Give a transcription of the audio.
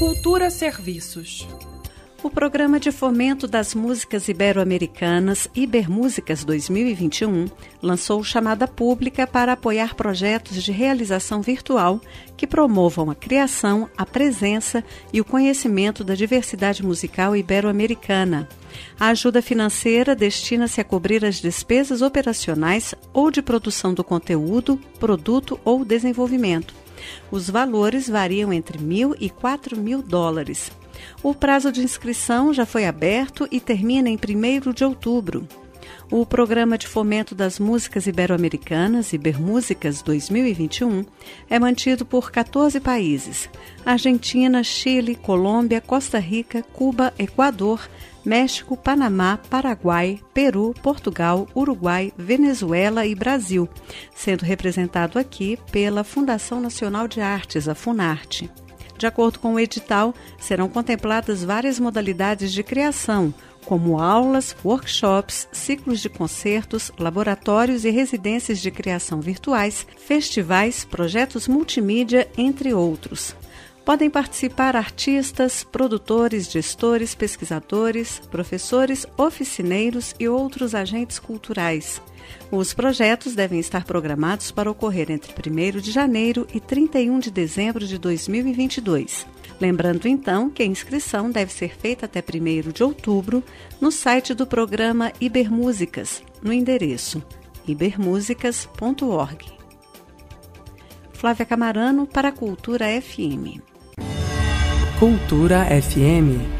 Cultura Serviços. O Programa de Fomento das Músicas Ibero-Americanas, Ibermúsicas 2021, lançou chamada pública para apoiar projetos de realização virtual que promovam a criação, a presença e o conhecimento da diversidade musical ibero-americana. A ajuda financeira destina-se a cobrir as despesas operacionais ou de produção do conteúdo, produto ou desenvolvimento. Os valores variam entre mil e quatro mil dólares. O prazo de inscrição já foi aberto e termina em 1 de outubro. O Programa de Fomento das Músicas Ibero-Americanas, Ibermúsicas 2021, é mantido por 14 países: Argentina, Chile, Colômbia, Costa Rica, Cuba, Equador, México, Panamá, Paraguai, Peru, Portugal, Uruguai, Venezuela e Brasil, sendo representado aqui pela Fundação Nacional de Artes, a Funarte. De acordo com o edital, serão contempladas várias modalidades de criação, como aulas, workshops, ciclos de concertos, laboratórios e residências de criação virtuais, festivais, projetos multimídia, entre outros. Podem participar artistas, produtores, gestores, pesquisadores, professores, oficineiros e outros agentes culturais. Os projetos devem estar programados para ocorrer entre 1 de janeiro e 31 de dezembro de 2022. Lembrando então que a inscrição deve ser feita até 1 de outubro no site do programa Ibermúsicas, no endereço ibermúsicas.org. Flávia Camarano para a Cultura FM. Cultura FM